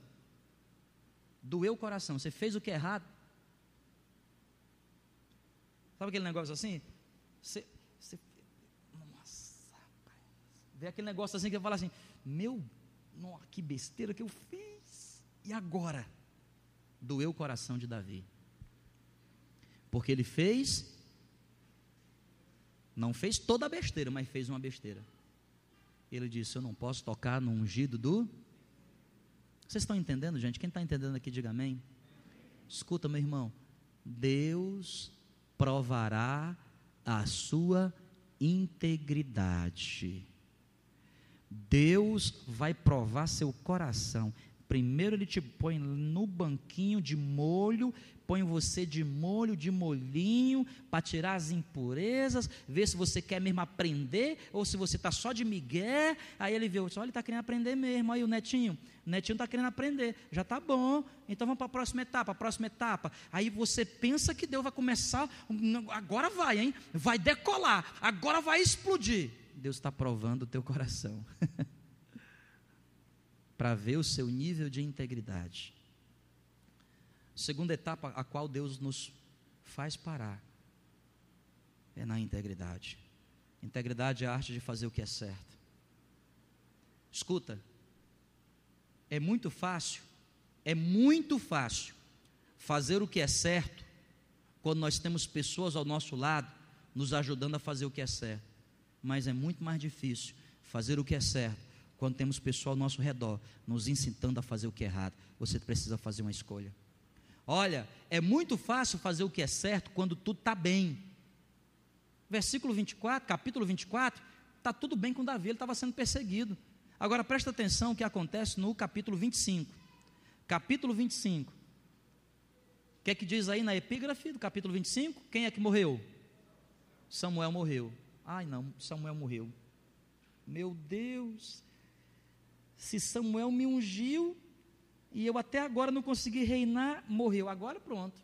Doeu o coração, você fez o que é errado, Sabe aquele negócio assim? Você, você, nossa, rapaz. Vê aquele negócio assim que fala assim: Meu, nossa, que besteira que eu fiz. E agora? Doeu o coração de Davi. Porque ele fez, não fez toda a besteira, mas fez uma besteira. Ele disse: Eu não posso tocar no ungido do. Vocês estão entendendo, gente? Quem está entendendo aqui, diga amém. Escuta, meu irmão. Deus provará a sua integridade. Deus vai provar seu coração. Primeiro ele te põe no banquinho de molho, põe você de molho, de molhinho, para tirar as impurezas, ver se você quer mesmo aprender, ou se você está só de migué. Aí ele vê, olha, ele está querendo aprender mesmo. Aí o netinho, o netinho está querendo aprender, já está bom, então vamos para a próxima etapa, a próxima etapa. Aí você pensa que Deus vai começar, agora vai, hein? Vai decolar, agora vai explodir. Deus está provando o teu coração. para ver o seu nível de integridade. Segunda etapa a qual Deus nos faz parar é na integridade. Integridade é a arte de fazer o que é certo. Escuta, é muito fácil, é muito fácil fazer o que é certo quando nós temos pessoas ao nosso lado nos ajudando a fazer o que é certo. Mas é muito mais difícil fazer o que é certo quando temos pessoal ao nosso redor nos incitando a fazer o que é errado, você precisa fazer uma escolha. Olha, é muito fácil fazer o que é certo quando tudo está bem. Versículo 24, capítulo 24, está tudo bem com Davi, ele estava sendo perseguido. Agora presta atenção o que acontece no capítulo 25. Capítulo 25. O que é que diz aí na epígrafe do capítulo 25? Quem é que morreu? Samuel morreu. Ai não, Samuel morreu. Meu Deus, se Samuel me ungiu e eu até agora não consegui reinar, morreu. Agora pronto.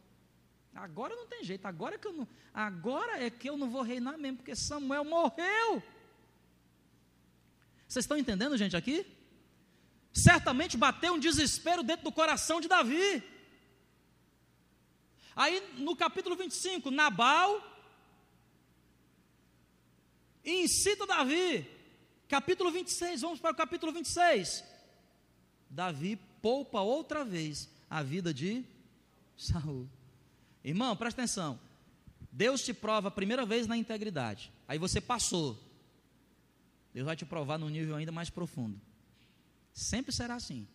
Agora não tem jeito, agora é que eu não, agora é que eu não vou reinar mesmo, porque Samuel morreu. Vocês estão entendendo, gente, aqui? Certamente bateu um desespero dentro do coração de Davi. Aí no capítulo 25, Nabal incita Davi. Capítulo 26, vamos para o capítulo 26. Davi poupa outra vez a vida de Saul. Irmão, presta atenção. Deus te prova a primeira vez na integridade. Aí você passou. Deus vai te provar num nível ainda mais profundo. Sempre será assim.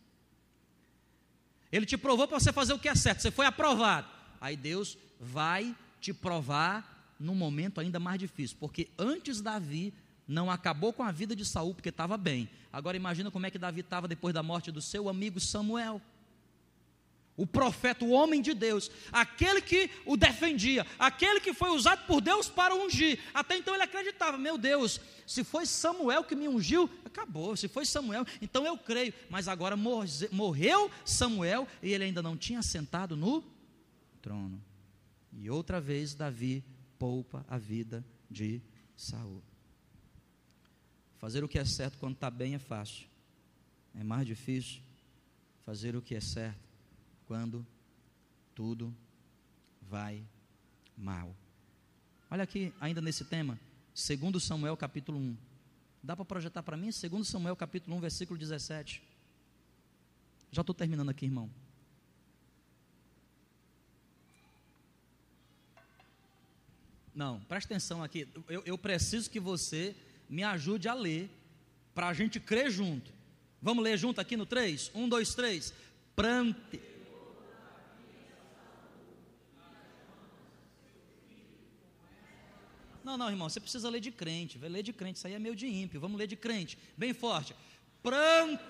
Ele te provou para você fazer o que é certo, você foi aprovado. Aí Deus vai te provar num momento ainda mais difícil, porque antes Davi não acabou com a vida de Saul porque estava bem. Agora imagina como é que Davi estava depois da morte do seu amigo Samuel o profeta, o homem de Deus, aquele que o defendia, aquele que foi usado por Deus para ungir. Até então ele acreditava: meu Deus, se foi Samuel que me ungiu, acabou. Se foi Samuel, então eu creio. Mas agora morreu Samuel e ele ainda não tinha sentado no trono. E outra vez Davi poupa a vida de Saul. Fazer o que é certo quando está bem é fácil, é mais difícil fazer o que é certo quando tudo vai mal. Olha aqui, ainda nesse tema, segundo Samuel capítulo 1. Dá para projetar para mim? Segundo Samuel capítulo 1, versículo 17. Já estou terminando aqui, irmão. Não, presta atenção aqui. Eu, eu preciso que você me ajude a ler, para a gente crer junto. Vamos ler junto aqui no 3? 1, 2, 3. Prante Não, não, irmão, você precisa ler de crente. Vai ler de crente, isso aí é meio de ímpio. Vamos ler de crente, bem forte. Pranto.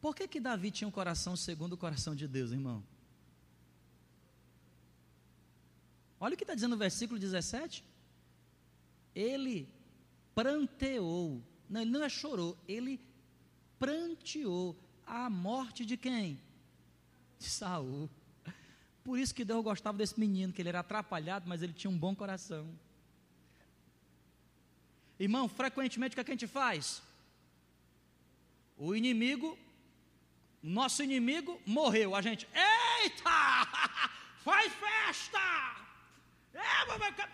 Por que, que Davi tinha um coração segundo o coração de Deus, irmão? Olha o que está dizendo no versículo 17. Ele pranteou, não, ele não é chorou, ele pranteou a morte de quem? De Saul. Por isso que Deus gostava desse menino, que ele era atrapalhado, mas ele tinha um bom coração. Irmão, frequentemente o que, é que a gente faz? O inimigo, nosso inimigo morreu. A gente, eita! Faz festa! É,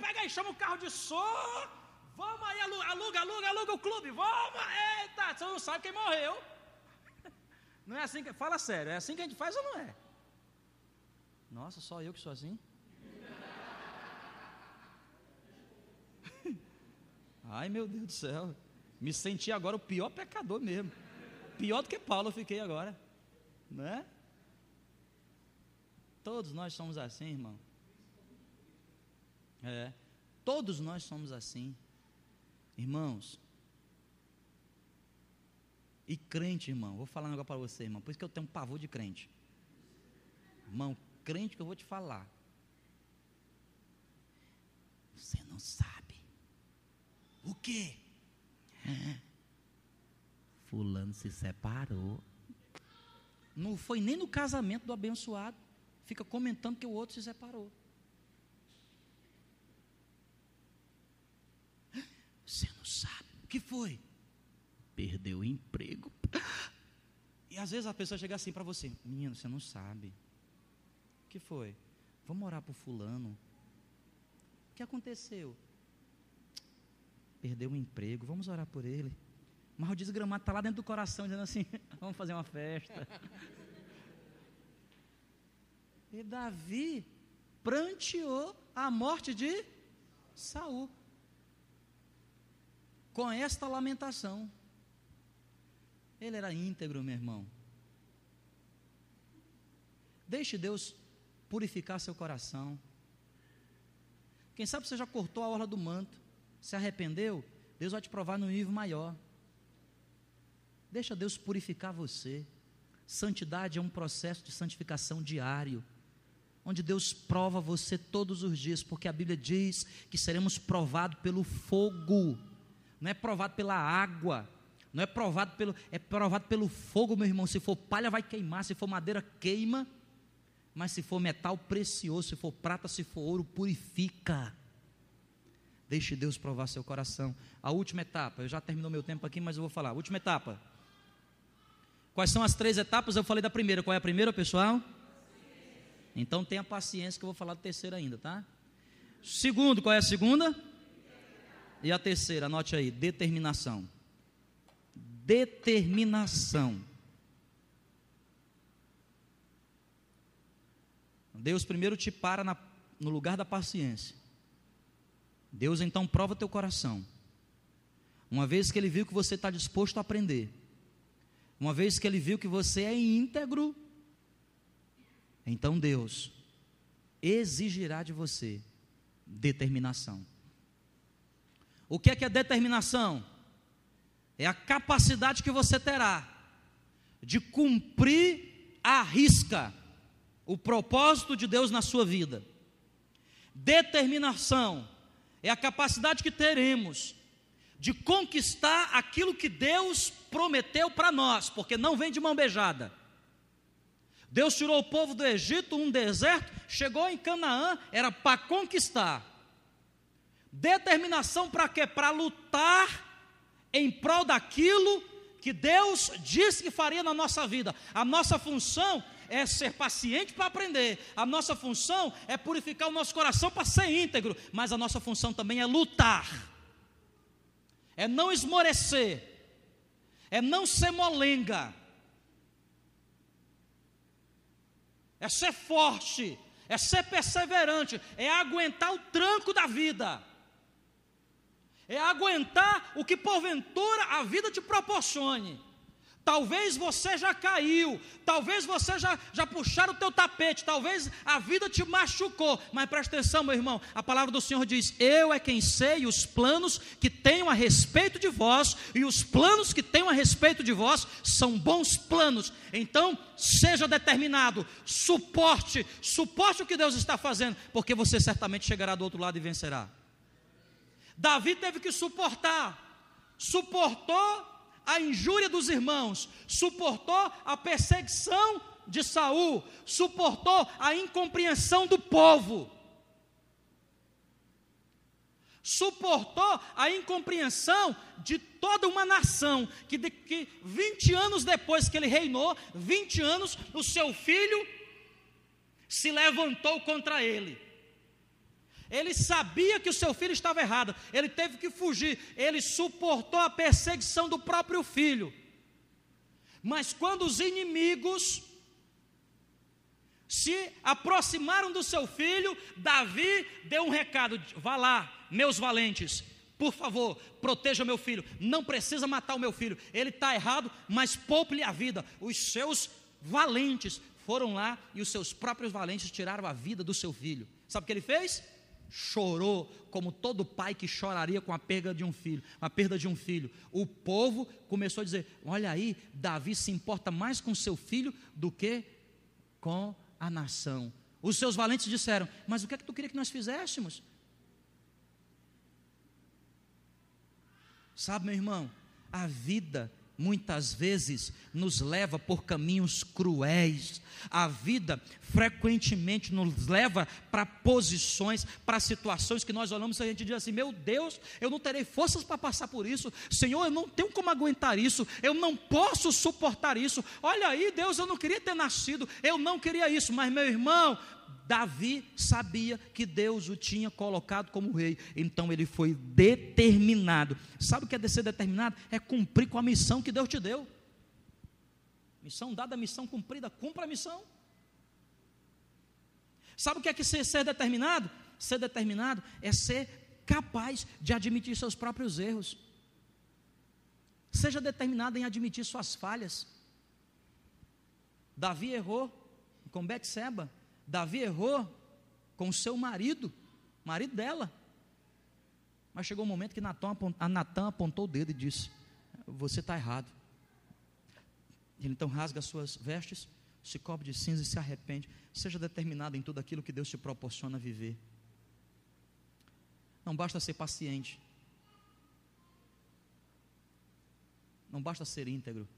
pega aí, chama o carro de som. Vamos aí, aluga, aluga, aluga o clube. Vamos, eita! Você não sabe quem morreu. Não é assim que. Fala sério, é assim que a gente faz ou não é? Nossa, só eu que sou assim? Ai meu Deus do céu. Me senti agora o pior pecador mesmo. Pior do que Paulo eu fiquei agora. Né? Todos nós somos assim, irmão. É. Todos nós somos assim. Irmãos, e crente, irmão, vou falar um negócio para você, irmão, por isso que eu tenho um pavor de crente. Irmão, crente que eu vou te falar. Você não sabe. O quê? Fulano se separou. Não foi nem no casamento do abençoado. Fica comentando que o outro se separou. Você não sabe. O que foi? perdeu o emprego. E às vezes a pessoa chega assim para você: Menino, você não sabe. O que foi? Vamos orar por Fulano. O que aconteceu? Perdeu o emprego, vamos orar por ele. Mas o desgramado está lá dentro do coração, dizendo assim: Vamos fazer uma festa. E Davi pranteou a morte de Saul. Com esta lamentação. Ele era íntegro, meu irmão. Deixe Deus purificar seu coração. Quem sabe você já cortou a orla do manto, se arrependeu, Deus vai te provar no nível maior. Deixa Deus purificar você. Santidade é um processo de santificação diário, onde Deus prova você todos os dias, porque a Bíblia diz que seremos provados pelo fogo, não é provado pela água, Não é provado pelo, é provado pelo fogo, meu irmão. Se for palha, vai queimar. Se for madeira, queima. Mas se for metal, precioso. Se for prata, se for ouro, purifica. Deixe Deus provar seu coração. A última etapa, eu já terminou meu tempo aqui, mas eu vou falar. última etapa. Quais são as três etapas? Eu falei da primeira. Qual é a primeira, pessoal? Então tenha paciência que eu vou falar da terceira ainda, tá? Segundo, qual é a segunda? E a terceira, anote aí, determinação. Determinação. Deus primeiro te para na, no lugar da paciência. Deus então prova teu coração. Uma vez que Ele viu que você está disposto a aprender, uma vez que Ele viu que você é íntegro, então Deus exigirá de você determinação. O que é que é determinação? É a capacidade que você terá de cumprir à risca o propósito de Deus na sua vida. Determinação é a capacidade que teremos de conquistar aquilo que Deus prometeu para nós, porque não vem de mão beijada. Deus tirou o povo do Egito, um deserto, chegou em Canaã, era para conquistar. Determinação para quê? Para lutar em prol daquilo que Deus disse que faria na nossa vida. A nossa função é ser paciente para aprender. A nossa função é purificar o nosso coração para ser íntegro. Mas a nossa função também é lutar, é não esmorecer, é não ser molenga, é ser forte, é ser perseverante, é aguentar o tranco da vida é aguentar o que porventura a vida te proporcione. Talvez você já caiu, talvez você já, já puxaram o teu tapete, talvez a vida te machucou, mas presta atenção, meu irmão, a palavra do Senhor diz: Eu é quem sei os planos que tenho a respeito de vós, e os planos que tenho a respeito de vós são bons planos. Então, seja determinado, suporte, suporte o que Deus está fazendo, porque você certamente chegará do outro lado e vencerá. Davi teve que suportar, suportou a injúria dos irmãos, suportou a perseguição de Saul, suportou a incompreensão do povo. Suportou a incompreensão de toda uma nação, que, de, que 20 anos depois que ele reinou, 20 anos, o seu filho se levantou contra ele. Ele sabia que o seu filho estava errado, ele teve que fugir, ele suportou a perseguição do próprio filho. Mas quando os inimigos se aproximaram do seu filho, Davi deu um recado: vá lá, meus valentes, por favor, proteja meu filho. Não precisa matar o meu filho. Ele está errado, mas poupe-lhe a vida. Os seus valentes foram lá e os seus próprios valentes tiraram a vida do seu filho. Sabe o que ele fez? Chorou como todo pai que choraria com a perda de um filho, a perda de um filho. O povo começou a dizer: "Olha aí, Davi se importa mais com seu filho do que com a nação". Os seus valentes disseram: "Mas o que é que tu queria que nós fizéssemos?" Sabe, meu irmão, a vida muitas vezes nos leva por caminhos cruéis. A vida frequentemente nos leva para posições, para situações que nós olhamos e a gente diz assim: meu Deus, eu não terei forças para passar por isso. Senhor, eu não tenho como aguentar isso. Eu não posso suportar isso. Olha aí, Deus, eu não queria ter nascido. Eu não queria isso. Mas, meu irmão, Davi sabia que Deus o tinha colocado como rei, então ele foi determinado. Sabe o que é ser determinado? É cumprir com a missão que Deus te deu. Missão dada, missão cumprida, cumpra a missão. Sabe o que é que ser, ser determinado? Ser determinado é ser capaz de admitir seus próprios erros. Seja determinado em admitir suas falhas. Davi errou com Betseba. Davi errou com o seu marido, marido dela. Mas chegou um momento que a Natan apontou o dedo e disse: Você está errado. Ele então rasga as suas vestes, se cobre de cinza e se arrepende. Seja determinado em tudo aquilo que Deus te proporciona viver. Não basta ser paciente. Não basta ser íntegro.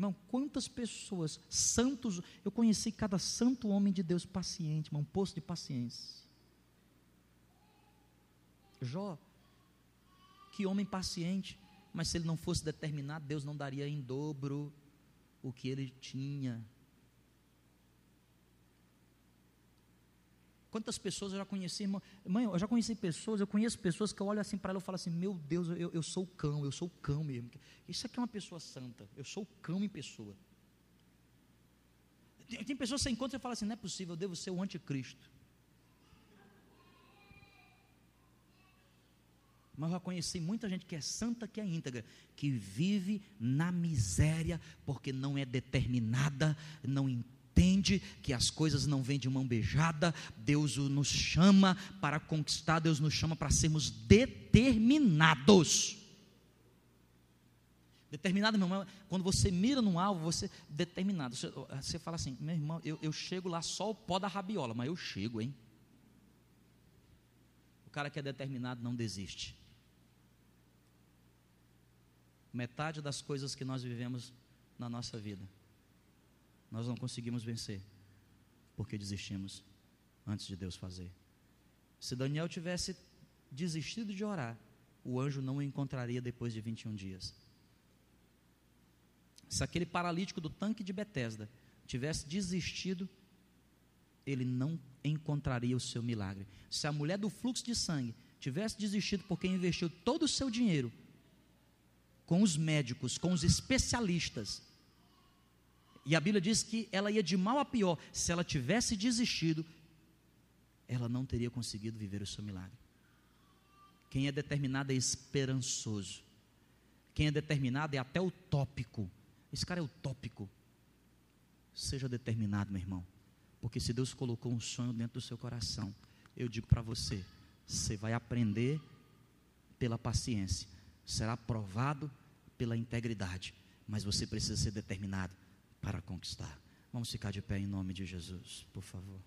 Irmão, quantas pessoas, santos, eu conheci cada santo homem de Deus paciente, irmão, um poço de paciência. Jó, que homem paciente, mas se ele não fosse determinado, Deus não daria em dobro o que ele tinha. Quantas pessoas eu já conheci, irmão? Mãe, eu já conheci pessoas, eu conheço pessoas que eu olho assim para ela e falo assim: Meu Deus, eu, eu sou o cão, eu sou o cão mesmo. Isso aqui é uma pessoa santa, eu sou o cão em pessoa. Tem, tem pessoas que você encontra e fala assim: Não é possível, eu devo ser o anticristo. Mas eu já conheci muita gente que é santa, que é íntegra, que vive na miséria porque não é determinada, não entende que as coisas não vêm de mão beijada. Deus nos chama para conquistar, Deus nos chama para sermos determinados. Determinado, meu irmão, quando você mira num alvo, você determinado. Você, você fala assim, meu irmão, eu, eu chego lá só o pó da rabiola, mas eu chego, hein? O cara que é determinado não desiste metade das coisas que nós vivemos na nossa vida. Nós não conseguimos vencer, porque desistimos antes de Deus fazer. Se Daniel tivesse desistido de orar, o anjo não o encontraria depois de 21 dias. Se aquele paralítico do tanque de Betesda tivesse desistido, ele não encontraria o seu milagre. Se a mulher do fluxo de sangue tivesse desistido porque investiu todo o seu dinheiro com os médicos, com os especialistas. E a Bíblia diz que ela ia de mal a pior. Se ela tivesse desistido, ela não teria conseguido viver o seu milagre. Quem é determinado é esperançoso. Quem é determinado é até utópico. Esse cara é utópico. Seja determinado, meu irmão. Porque se Deus colocou um sonho dentro do seu coração, eu digo para você, você vai aprender pela paciência. Será provado pela integridade, mas você precisa ser determinado para conquistar. Vamos ficar de pé em nome de Jesus, por favor.